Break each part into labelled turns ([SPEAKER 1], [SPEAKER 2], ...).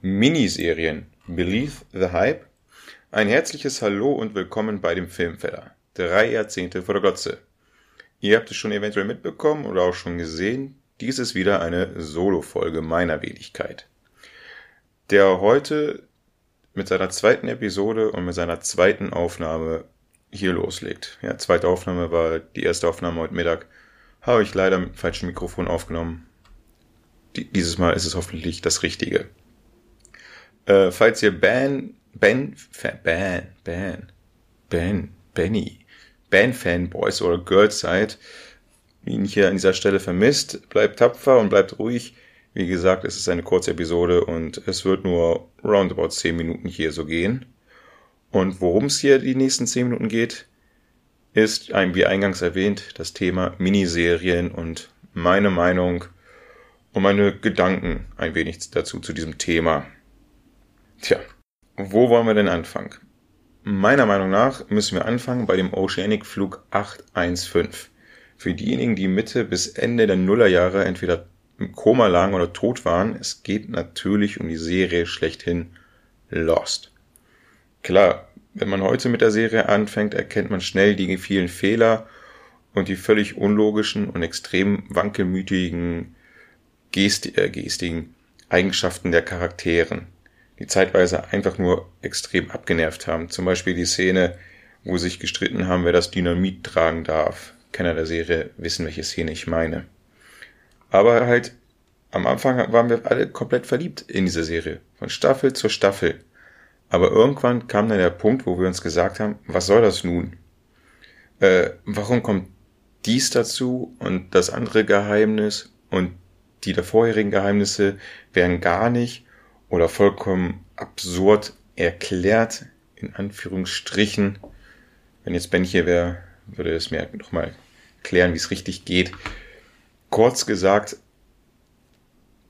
[SPEAKER 1] Miniserien Believe the Hype. Ein herzliches Hallo und willkommen bei dem Filmfeller. Drei Jahrzehnte vor der Glotze. Ihr habt es schon eventuell mitbekommen oder auch schon gesehen. Dies ist wieder eine Solo-Folge meiner Wenigkeit. Der heute mit seiner zweiten Episode und mit seiner zweiten Aufnahme hier loslegt. Ja, zweite Aufnahme war die erste Aufnahme heute Mittag. Habe ich leider mit dem falschen Mikrofon aufgenommen. Dieses Mal ist es hoffentlich das Richtige. Äh, falls ihr Ben, Ben, Ben, Ben, Ben, Benny, Ben-Fanboys oder Girls seid, ihn hier an dieser Stelle vermisst, bleibt tapfer und bleibt ruhig. Wie gesagt, es ist eine kurze Episode und es wird nur roundabout 10 Minuten hier so gehen. Und worum es hier die nächsten 10 Minuten geht, ist, wie eingangs erwähnt, das Thema Miniserien und meine Meinung und meine Gedanken ein wenig dazu zu diesem Thema. Tja, wo wollen wir denn anfangen? Meiner Meinung nach müssen wir anfangen bei dem Oceanic Flug 815. Für diejenigen, die Mitte bis Ende der Nullerjahre entweder im Koma lagen oder tot waren, es geht natürlich um die Serie schlechthin Lost. Klar, wenn man heute mit der Serie anfängt, erkennt man schnell die vielen Fehler und die völlig unlogischen und extrem wankelmütigen Gest äh, gestigen Eigenschaften der Charakteren die zeitweise einfach nur extrem abgenervt haben. Zum Beispiel die Szene, wo sich gestritten haben, wer das Dynamit tragen darf. Kenner der Serie wissen, welche Szene ich meine. Aber halt, am Anfang waren wir alle komplett verliebt in diese Serie. Von Staffel zu Staffel. Aber irgendwann kam dann der Punkt, wo wir uns gesagt haben, was soll das nun? Äh, warum kommt dies dazu und das andere Geheimnis und die der vorherigen Geheimnisse werden gar nicht oder vollkommen absurd erklärt, in Anführungsstrichen. Wenn jetzt Ben hier wäre, würde es mir nochmal klären, wie es richtig geht. Kurz gesagt,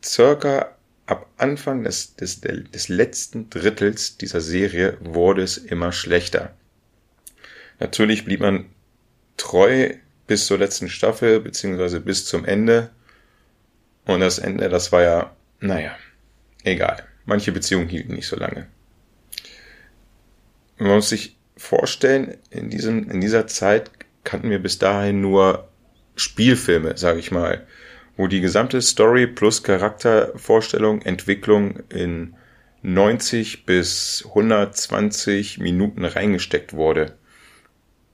[SPEAKER 1] circa ab Anfang des, des, des letzten Drittels dieser Serie wurde es immer schlechter. Natürlich blieb man treu bis zur letzten Staffel, beziehungsweise bis zum Ende. Und das Ende, das war ja, naja, egal. Manche Beziehungen hielten nicht so lange. Man muss sich vorstellen, in, diesem, in dieser Zeit kannten wir bis dahin nur Spielfilme, sage ich mal, wo die gesamte Story plus Charaktervorstellung, Entwicklung in 90 bis 120 Minuten reingesteckt wurde.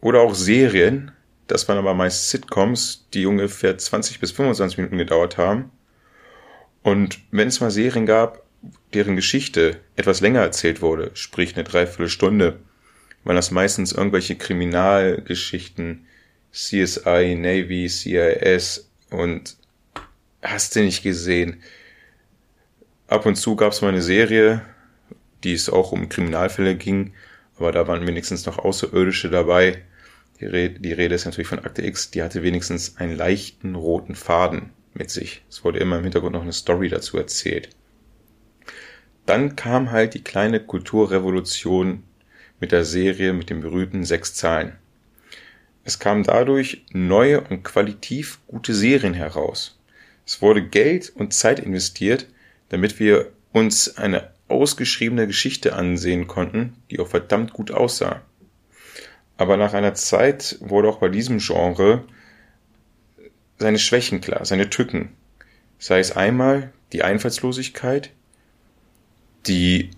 [SPEAKER 1] Oder auch Serien, das waren aber meist Sitcoms, die ungefähr 20 bis 25 Minuten gedauert haben. Und wenn es mal Serien gab, deren Geschichte etwas länger erzählt wurde, sprich eine Dreiviertelstunde, waren das meistens irgendwelche Kriminalgeschichten, CSI, Navy, CIS und hast du nicht gesehen. Ab und zu gab es mal eine Serie, die es auch um Kriminalfälle ging, aber da waren wenigstens noch Außerirdische dabei. Die Rede, die Rede ist natürlich von Akte X, die hatte wenigstens einen leichten roten Faden mit sich. Es wurde immer im Hintergrund noch eine Story dazu erzählt. Dann kam halt die kleine Kulturrevolution mit der Serie mit den berühmten sechs Zahlen. Es kamen dadurch neue und qualitativ gute Serien heraus. Es wurde Geld und Zeit investiert, damit wir uns eine ausgeschriebene Geschichte ansehen konnten, die auch verdammt gut aussah. Aber nach einer Zeit wurde auch bei diesem Genre seine Schwächen klar, seine Tücken. Sei es einmal die Einfallslosigkeit, die,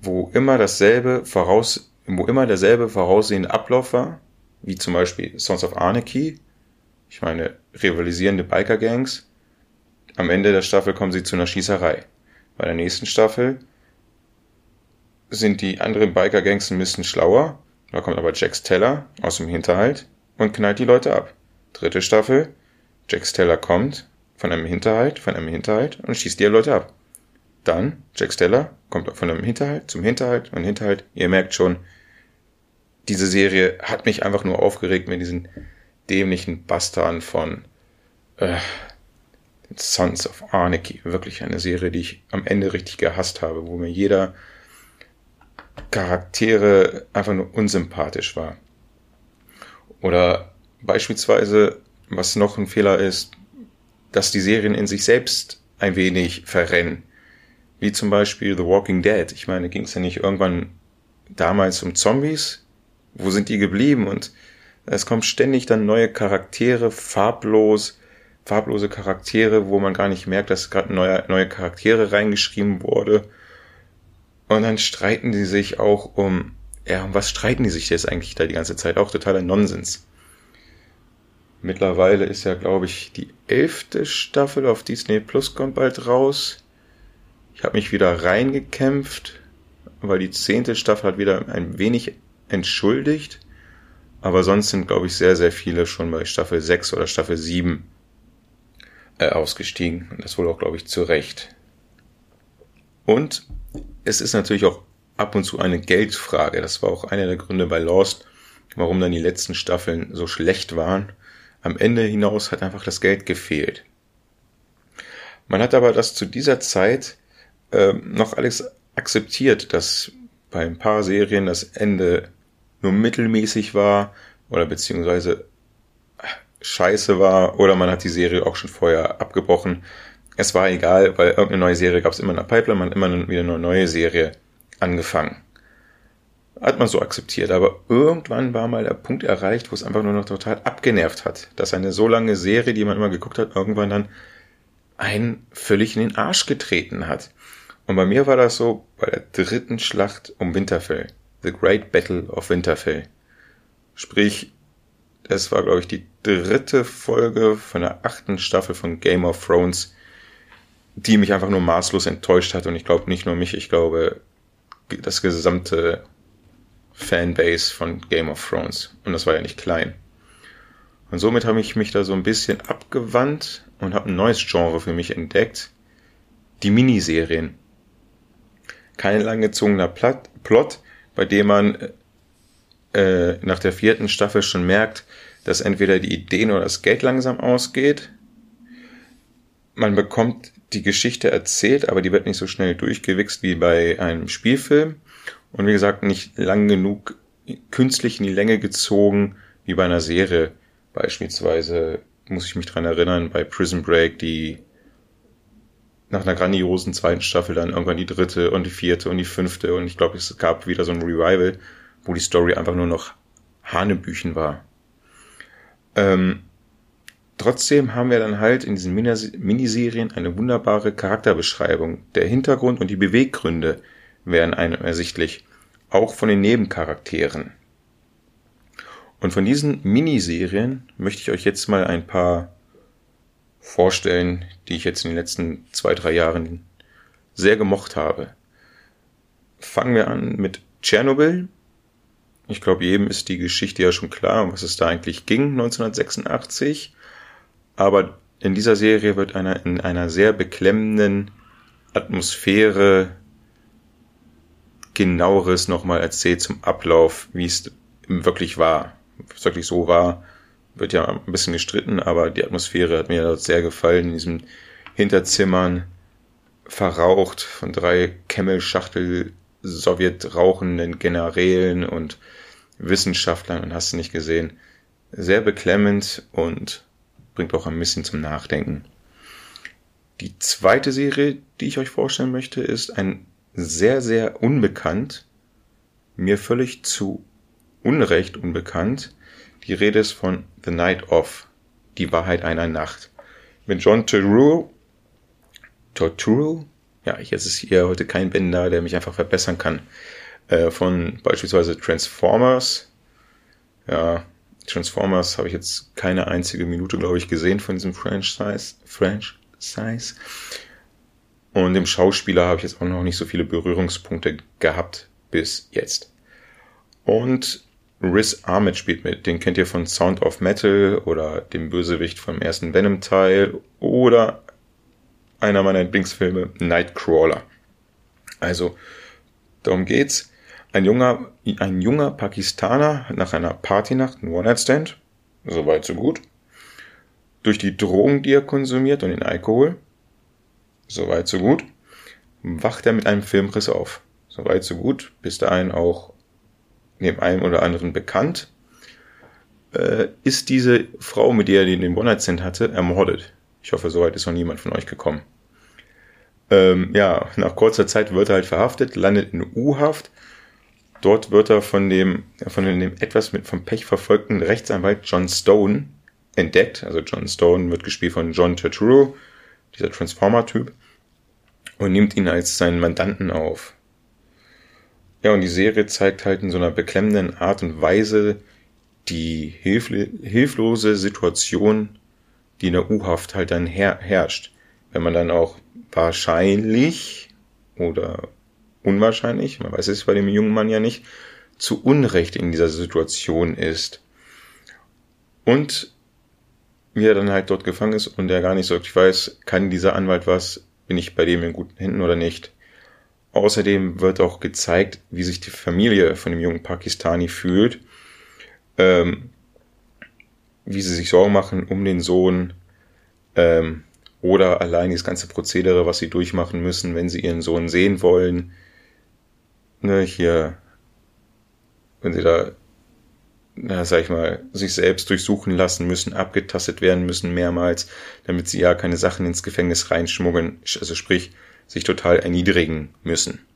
[SPEAKER 1] wo immer dasselbe voraus, wo immer derselbe voraussehende Ablauf war, wie zum Beispiel Sons of Anarchy, ich meine, rivalisierende Biker-Gangs. Am Ende der Staffel kommen sie zu einer Schießerei. Bei der nächsten Staffel sind die anderen Biker-Gangs ein bisschen schlauer. Da kommt aber Jax Teller aus dem Hinterhalt und knallt die Leute ab. Dritte Staffel, Jax Teller kommt von einem Hinterhalt, von einem Hinterhalt und schießt die Leute ab. Dann, Jack Steller kommt von einem Hinterhalt zum Hinterhalt und Hinterhalt. Ihr merkt schon, diese Serie hat mich einfach nur aufgeregt mit diesen dämlichen Bastarden von äh, Sons of Anarchy. Wirklich eine Serie, die ich am Ende richtig gehasst habe, wo mir jeder Charaktere einfach nur unsympathisch war. Oder beispielsweise, was noch ein Fehler ist, dass die Serien in sich selbst ein wenig verrennen wie zum Beispiel The Walking Dead. Ich meine, ging es ja nicht irgendwann damals um Zombies? Wo sind die geblieben? Und es kommen ständig dann neue Charaktere, farblos, farblose Charaktere, wo man gar nicht merkt, dass gerade neue, neue Charaktere reingeschrieben wurde. Und dann streiten die sich auch um, ja, um was streiten die sich jetzt eigentlich da die ganze Zeit? Auch totaler Nonsens. Mittlerweile ist ja, glaube ich, die elfte Staffel auf Disney Plus kommt bald raus. Ich habe mich wieder reingekämpft, weil die zehnte Staffel hat wieder ein wenig entschuldigt. Aber sonst sind, glaube ich, sehr, sehr viele schon bei Staffel 6 oder Staffel 7 äh, ausgestiegen. Und das wohl auch, glaube ich, zu Recht. Und es ist natürlich auch ab und zu eine Geldfrage. Das war auch einer der Gründe bei Lost, warum dann die letzten Staffeln so schlecht waren. Am Ende hinaus hat einfach das Geld gefehlt. Man hat aber das zu dieser Zeit äh, noch alles akzeptiert, dass bei ein paar Serien das Ende nur mittelmäßig war oder beziehungsweise scheiße war oder man hat die Serie auch schon vorher abgebrochen. Es war egal, weil irgendeine neue Serie gab es immer in der Pipeline, man hat immer wieder eine neue Serie angefangen. Hat man so akzeptiert, aber irgendwann war mal der Punkt erreicht, wo es einfach nur noch total abgenervt hat, dass eine so lange Serie, die man immer geguckt hat, irgendwann dann einen völlig in den Arsch getreten hat. Und bei mir war das so bei der dritten Schlacht um Winterfell. The Great Battle of Winterfell. Sprich, es war, glaube ich, die dritte Folge von der achten Staffel von Game of Thrones, die mich einfach nur maßlos enttäuscht hat. Und ich glaube nicht nur mich, ich glaube das gesamte Fanbase von Game of Thrones. Und das war ja nicht klein. Und somit habe ich mich da so ein bisschen abgewandt und habe ein neues Genre für mich entdeckt. Die Miniserien. Kein langgezogener Plot, bei dem man äh, nach der vierten Staffel schon merkt, dass entweder die Ideen oder das Geld langsam ausgeht. Man bekommt die Geschichte erzählt, aber die wird nicht so schnell durchgewichst wie bei einem Spielfilm. Und wie gesagt, nicht lang genug künstlich in die Länge gezogen wie bei einer Serie. Beispielsweise muss ich mich dran erinnern, bei Prison Break, die nach einer grandiosen zweiten Staffel dann irgendwann die dritte und die vierte und die fünfte und ich glaube, es gab wieder so ein Revival, wo die Story einfach nur noch Hanebüchen war. Ähm, trotzdem haben wir dann halt in diesen Miniserien eine wunderbare Charakterbeschreibung. Der Hintergrund und die Beweggründe werden einem ersichtlich, auch von den Nebencharakteren. Und von diesen Miniserien möchte ich euch jetzt mal ein paar vorstellen, die ich jetzt in den letzten zwei, drei Jahren sehr gemocht habe. Fangen wir an mit Tschernobyl. Ich glaube, jedem ist die Geschichte ja schon klar, um was es da eigentlich ging 1986. Aber in dieser Serie wird einer in einer sehr beklemmenden Atmosphäre genaueres nochmal erzählt zum Ablauf, wie es wirklich war. Wirklich so war, wird ja ein bisschen gestritten, aber die Atmosphäre hat mir dort sehr gefallen in diesen Hinterzimmern, verraucht von drei Camel-Schachtel Sowjet rauchenden Generälen und Wissenschaftlern und hast du nicht gesehen. Sehr beklemmend und bringt auch ein bisschen zum Nachdenken. Die zweite Serie, die ich euch vorstellen möchte, ist ein sehr, sehr unbekannt, mir völlig zu Unrecht unbekannt, die Rede ist von The Night of, die Wahrheit einer Nacht. Mit John Turturro, Turturro? Ja, jetzt ist hier heute kein Ben da, der mich einfach verbessern kann. Äh, von beispielsweise Transformers. Ja, Transformers habe ich jetzt keine einzige Minute, glaube ich, gesehen von diesem Franchise. Franchise. Und dem Schauspieler habe ich jetzt auch noch nicht so viele Berührungspunkte gehabt bis jetzt. Und Riz Ahmed spielt mit. Den kennt ihr von Sound of Metal oder dem Bösewicht vom ersten Venom-Teil oder einer meiner Lieblingsfilme Nightcrawler. Also, darum geht's. Ein junger, ein junger Pakistaner nach einer Partynacht, ein One-Night-Stand, soweit so gut. Durch die Drogen, die er konsumiert und den Alkohol, soweit so gut, wacht er mit einem Filmriss auf. Soweit so gut, bis dahin auch dem einen oder anderen bekannt, äh, ist diese Frau, mit der er den One-Night-Stand hatte, ermordet. Ich hoffe, soweit ist noch niemand von euch gekommen. Ähm, ja, nach kurzer Zeit wird er halt verhaftet, landet in U-Haft. Dort wird er von dem, von dem etwas mit vom Pech verfolgten Rechtsanwalt John Stone entdeckt. Also John Stone wird gespielt von John Turturro, dieser Transformer-Typ, und nimmt ihn als seinen Mandanten auf. Ja, und die Serie zeigt halt in so einer beklemmenden Art und Weise die hilflose Situation, die in der U-Haft halt dann her herrscht. Wenn man dann auch wahrscheinlich oder unwahrscheinlich, man weiß es bei dem jungen Mann ja nicht, zu Unrecht in dieser Situation ist. Und wie er dann halt dort gefangen ist und er gar nicht so wirklich weiß, kann dieser Anwalt was, bin ich bei dem in guten Händen oder nicht. Außerdem wird auch gezeigt, wie sich die Familie von dem jungen Pakistani fühlt, ähm, wie sie sich Sorgen machen um den Sohn ähm, oder allein das ganze Prozedere, was sie durchmachen müssen, wenn sie ihren Sohn sehen wollen. Ne, hier, wenn sie da, na, sag ich mal, sich selbst durchsuchen lassen müssen, abgetastet werden müssen mehrmals, damit sie ja keine Sachen ins Gefängnis reinschmuggeln, also sprich, sich total erniedrigen müssen.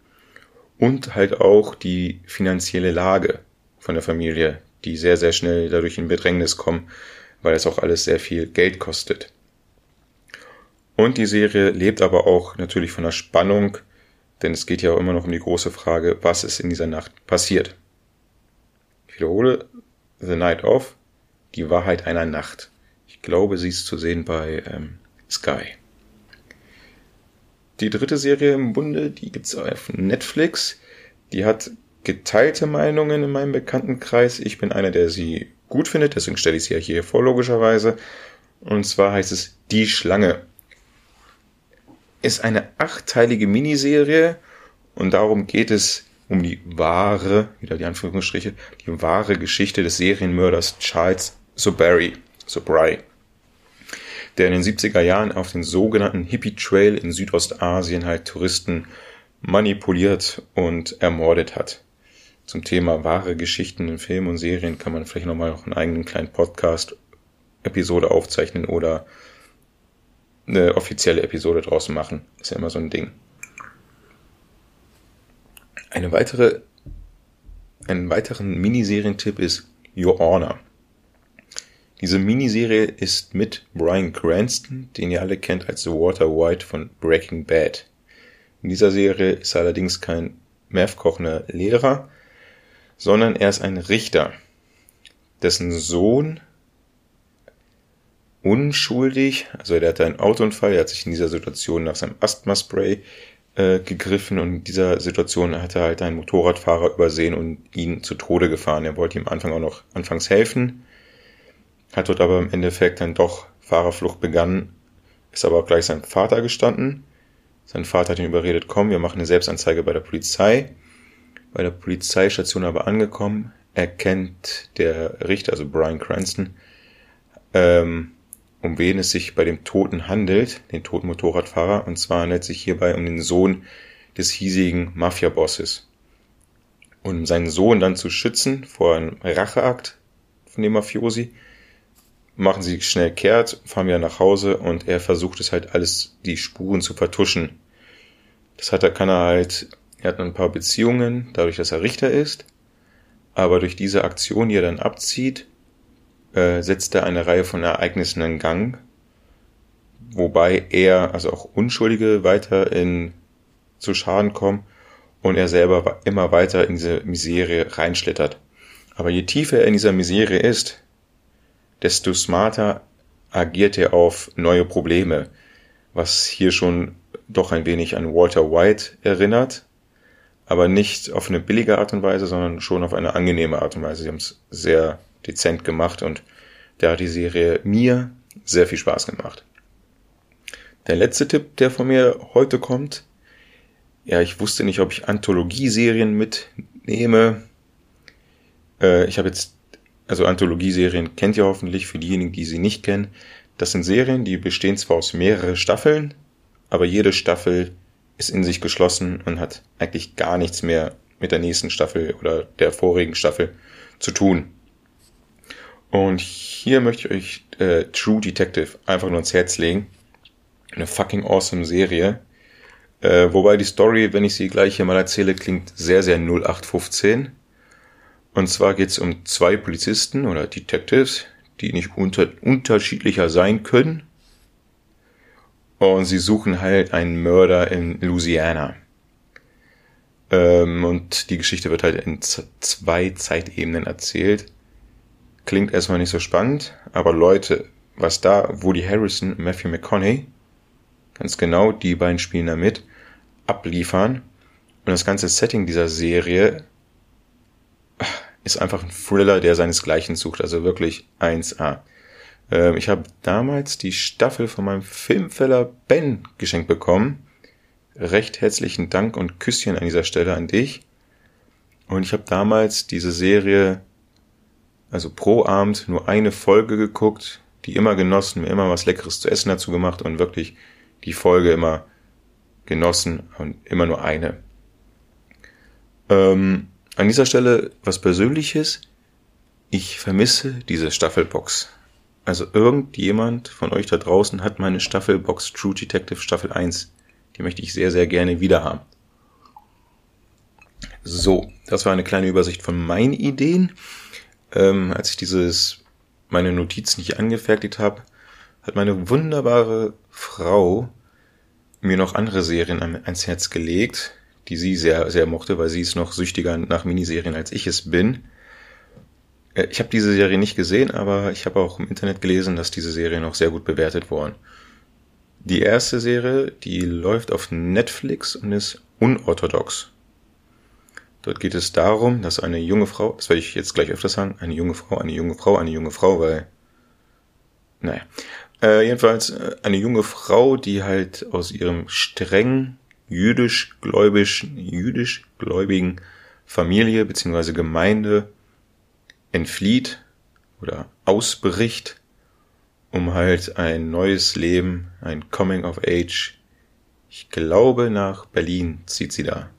[SPEAKER 1] Und halt auch die finanzielle Lage von der Familie, die sehr, sehr schnell dadurch in Bedrängnis kommen, weil es auch alles sehr viel Geld kostet. Und die Serie lebt aber auch natürlich von der Spannung, denn es geht ja auch immer noch um die große Frage, was ist in dieser Nacht passiert. Ich wiederhole, The Night of, die Wahrheit einer Nacht. Ich glaube, sie ist zu sehen bei ähm, Sky. Die dritte Serie im Bunde, die gibt's auf Netflix. Die hat geteilte Meinungen in meinem Bekanntenkreis. Ich bin einer, der sie gut findet, deswegen stelle ich sie ja hier vor, logischerweise. Und zwar heißt es Die Schlange. Ist eine achtteilige Miniserie und darum geht es um die wahre, wieder die Anführungsstriche, die wahre Geschichte des Serienmörders Charles Sobry, Sobry, der in den 70er Jahren auf den sogenannten Hippie Trail in Südostasien halt Touristen manipuliert und ermordet hat zum Thema wahre Geschichten in Filmen und Serien kann man vielleicht nochmal noch einen eigenen kleinen Podcast-Episode aufzeichnen oder eine offizielle Episode draus machen. Ist ja immer so ein Ding. Eine weitere, einen weiteren Miniserientipp ist Your Honor. Diese Miniserie ist mit Brian Cranston, den ihr alle kennt als Walter White von Breaking Bad. In dieser Serie ist er allerdings kein Meth-kochender Lehrer, sondern er ist ein Richter, dessen Sohn unschuldig, also er hatte einen Autounfall, er hat sich in dieser Situation nach seinem Asthma-Spray äh, gegriffen und in dieser Situation hat er halt einen Motorradfahrer übersehen und ihn zu Tode gefahren. Er wollte ihm am Anfang auch noch anfangs helfen, hat dort aber im Endeffekt dann doch Fahrerflucht begangen, ist aber auch gleich sein Vater gestanden. Sein Vater hat ihn überredet, komm, wir machen eine Selbstanzeige bei der Polizei bei der Polizeistation aber angekommen, erkennt der Richter, also Brian Cranston, ähm, um wen es sich bei dem Toten handelt, den toten Motorradfahrer, und zwar handelt es sich hierbei um den Sohn des hiesigen Mafia-Bosses. Und um seinen Sohn dann zu schützen vor einem Racheakt von dem Mafiosi, machen sie schnell kehrt, fahren wieder nach Hause und er versucht es halt alles, die Spuren zu vertuschen. Das hat er, kann er halt er hat ein paar Beziehungen, dadurch, dass er Richter ist, aber durch diese Aktion, die er dann abzieht, äh, setzt er eine Reihe von Ereignissen in Gang, wobei er, also auch Unschuldige, weiter in zu Schaden kommen und er selber immer weiter in diese Miserie reinschlittert. Aber je tiefer er in dieser Miserie ist, desto smarter agiert er auf neue Probleme, was hier schon doch ein wenig an Walter White erinnert, aber nicht auf eine billige Art und Weise, sondern schon auf eine angenehme Art und Weise. Sie haben es sehr dezent gemacht und da hat die Serie mir sehr viel Spaß gemacht. Der letzte Tipp, der von mir heute kommt, ja, ich wusste nicht, ob ich Anthologieserien mitnehme. Äh, ich habe jetzt, also Anthologieserien kennt ihr hoffentlich für diejenigen, die sie nicht kennen. Das sind Serien, die bestehen zwar aus mehreren Staffeln, aber jede Staffel ist in sich geschlossen und hat eigentlich gar nichts mehr mit der nächsten Staffel oder der vorigen Staffel zu tun. Und hier möchte ich euch äh, True Detective einfach nur ans Herz legen. Eine fucking awesome Serie. Äh, wobei die Story, wenn ich sie gleich hier mal erzähle, klingt sehr, sehr 0815. Und zwar geht es um zwei Polizisten oder Detectives, die nicht unter unterschiedlicher sein können. Und sie suchen halt einen Mörder in Louisiana. Ähm, und die Geschichte wird halt in zwei Zeitebenen erzählt. Klingt erstmal nicht so spannend, aber Leute, was da Woody Harrison, Matthew McConaughey, ganz genau, die beiden spielen da mit, abliefern. Und das ganze Setting dieser Serie ist einfach ein Thriller, der seinesgleichen sucht. Also wirklich 1A. Ähm, ich habe damals die Staffel von meinem Filmfeller Ben geschenkt bekommen. Recht herzlichen Dank und Küsschen an dieser Stelle an dich. Und ich habe damals diese Serie, also pro Abend, nur eine Folge geguckt, die immer genossen, mir immer was Leckeres zu essen dazu gemacht und wirklich die Folge immer genossen und immer nur eine. Ähm, an dieser Stelle was Persönliches. Ich vermisse diese Staffelbox. Also irgendjemand von euch da draußen hat meine Staffelbox True Detective Staffel 1. Die möchte ich sehr, sehr gerne wieder haben. So, das war eine kleine Übersicht von meinen Ideen. Ähm, als ich dieses, meine Notizen nicht angefertigt habe, hat meine wunderbare Frau mir noch andere Serien ans Herz gelegt, die sie sehr, sehr mochte, weil sie ist noch süchtiger nach Miniserien als ich es bin. Äh, ich habe diese Serie nicht gesehen, aber ich habe auch im Internet gelesen, dass diese Serie noch sehr gut bewertet worden. Die erste Serie, die läuft auf Netflix und ist unorthodox. Dort geht es darum, dass eine junge Frau, das werde ich jetzt gleich öfter sagen, eine junge Frau, eine junge Frau, eine junge Frau, weil, naja, äh, jedenfalls äh, eine junge Frau, die halt aus ihrem streng jüdisch-gläubigen jüdisch gläubigen Familie bzw. Gemeinde entflieht oder ausbricht, um halt ein neues Leben, ein Coming of Age. Ich glaube, nach Berlin zieht sie da.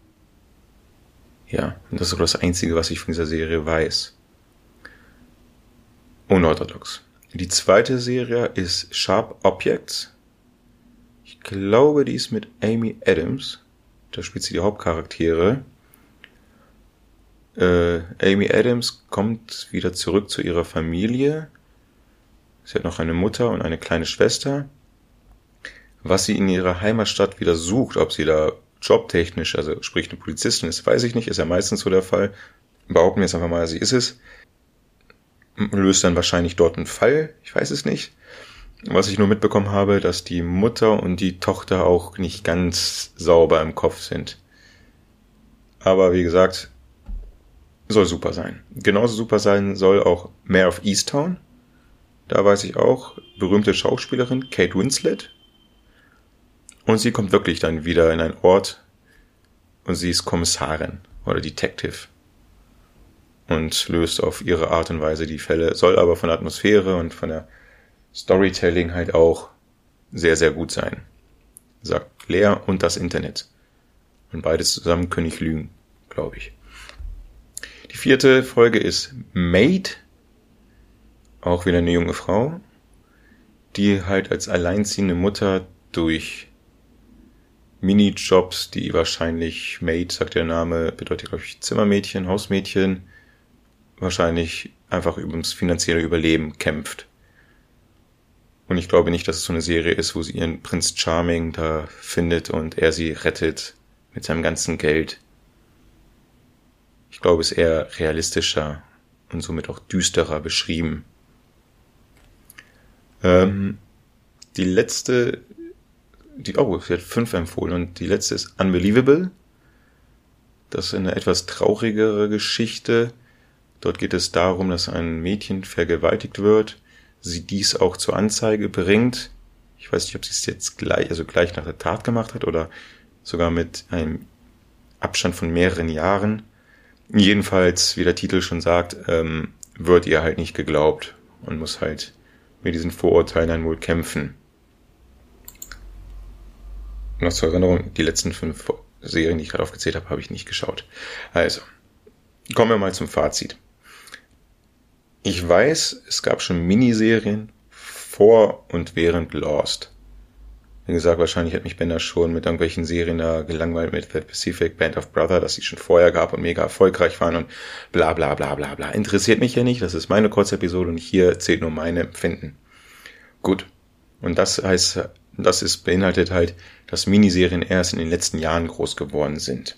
[SPEAKER 1] Ja, und das ist auch das Einzige, was ich von dieser Serie weiß. Unorthodox. Die zweite Serie ist Sharp Objects. Ich glaube, die ist mit Amy Adams. Da spielt sie die Hauptcharaktere. Äh, Amy Adams kommt wieder zurück zu ihrer Familie. Sie hat noch eine Mutter und eine kleine Schwester. Was sie in ihrer Heimatstadt wieder sucht, ob sie da jobtechnisch, also sprich eine Polizistin ist, weiß ich nicht, ist ja meistens so der Fall. Behaupten wir jetzt einfach mal, sie ist es löst dann wahrscheinlich dort einen Fall, ich weiß es nicht. Was ich nur mitbekommen habe, dass die Mutter und die Tochter auch nicht ganz sauber im Kopf sind. Aber wie gesagt, soll super sein. Genauso super sein soll auch Mayor of Easttown. Da weiß ich auch, berühmte Schauspielerin Kate Winslet. Und sie kommt wirklich dann wieder in einen Ort und sie ist Kommissarin oder Detective und löst auf ihre Art und Weise die Fälle, soll aber von der Atmosphäre und von der Storytelling halt auch sehr, sehr gut sein. Sagt Lea und das Internet. Und beides zusammen können ich lügen, glaube ich. Die vierte Folge ist Maid. Auch wieder eine junge Frau, die halt als alleinziehende Mutter durch Minijobs, die wahrscheinlich Maid, sagt der Name, bedeutet, glaube ich, Zimmermädchen, Hausmädchen, wahrscheinlich einfach ums finanzielle Überleben kämpft. Und ich glaube nicht, dass es so eine Serie ist, wo sie ihren Prinz Charming da findet und er sie rettet mit seinem ganzen Geld. Ich glaube, es ist eher realistischer und somit auch düsterer beschrieben. Ähm, die letzte, die, oh, sie hat fünf empfohlen und die letzte ist Unbelievable. Das ist eine etwas traurigere Geschichte Dort geht es darum, dass ein Mädchen vergewaltigt wird, sie dies auch zur Anzeige bringt. Ich weiß nicht, ob sie es jetzt gleich, also gleich nach der Tat gemacht hat oder sogar mit einem Abstand von mehreren Jahren. Jedenfalls, wie der Titel schon sagt, ähm, wird ihr halt nicht geglaubt und muss halt mit diesen Vorurteilen dann wohl kämpfen. Noch zur Erinnerung, die letzten fünf Serien, die ich gerade aufgezählt habe, habe ich nicht geschaut. Also, kommen wir mal zum Fazit. Ich weiß, es gab schon Miniserien vor und während Lost. Wie gesagt, wahrscheinlich hat mich Bender schon mit irgendwelchen Serien da gelangweilt mit The Pacific Band of Brother, dass sie schon vorher gab und mega erfolgreich waren und bla bla bla bla bla. Interessiert mich ja nicht, das ist meine Kurzepisode und hier zählt nur meine Empfinden. Gut. Und das heißt, das ist beinhaltet halt, dass Miniserien erst in den letzten Jahren groß geworden sind.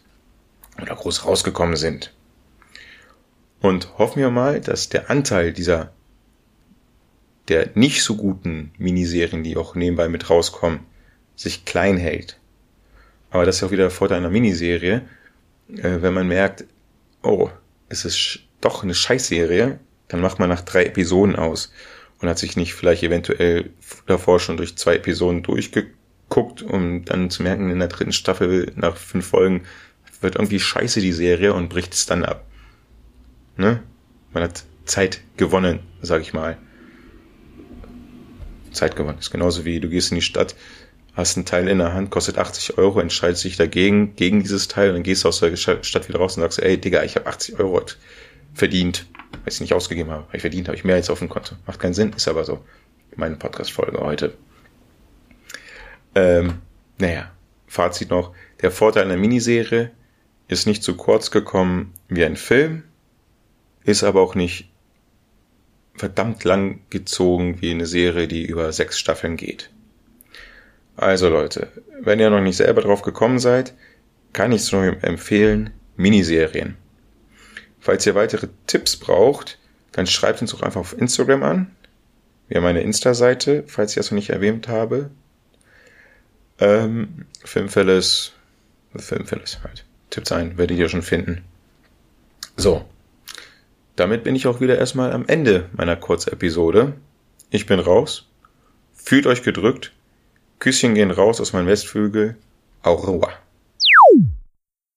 [SPEAKER 1] Oder groß rausgekommen sind. Und hoffen wir mal, dass der Anteil dieser der nicht so guten Miniserien, die auch nebenbei mit rauskommen, sich klein hält. Aber das ist ja auch wieder der Vorteil einer Miniserie, äh, wenn man merkt, oh, es ist doch eine Scheißserie, dann macht man nach drei Episoden aus und hat sich nicht vielleicht eventuell davor schon durch zwei Episoden durchgeguckt, um dann zu merken, in der dritten Staffel nach fünf Folgen wird irgendwie scheiße die Serie und bricht es dann ab. Ne? Man hat Zeit gewonnen, sag ich mal. Zeit gewonnen. Ist genauso wie du gehst in die Stadt, hast einen Teil in der Hand, kostet 80 Euro, entscheidest dich dagegen, gegen dieses Teil, und dann gehst du aus der Stadt wieder raus und sagst, ey Digga, ich habe 80 Euro verdient, weil ich nicht ausgegeben habe. Weil ich verdient habe ich mehr als auf dem Konto. Macht keinen Sinn, ist aber so. Meine Podcast-Folge heute. Ähm, naja, Fazit noch. Der Vorteil einer Miniserie ist nicht zu kurz gekommen wie ein Film, ist aber auch nicht verdammt lang gezogen wie eine Serie, die über sechs Staffeln geht. Also Leute, wenn ihr noch nicht selber drauf gekommen seid, kann ich es nur empfehlen, Miniserien. Falls ihr weitere Tipps braucht, dann schreibt uns doch einfach auf Instagram an. Wir haben eine Insta-Seite, falls ich das noch nicht erwähnt habe. Ähm, Filmfälles, Filmfälles halt. Tipps ein, werdet ihr schon finden. So. Damit bin ich auch wieder erstmal am Ende meiner Kurzepisode. Ich bin raus. Fühlt euch gedrückt Küsschen gehen raus aus meinem Westflügel. Au revoir.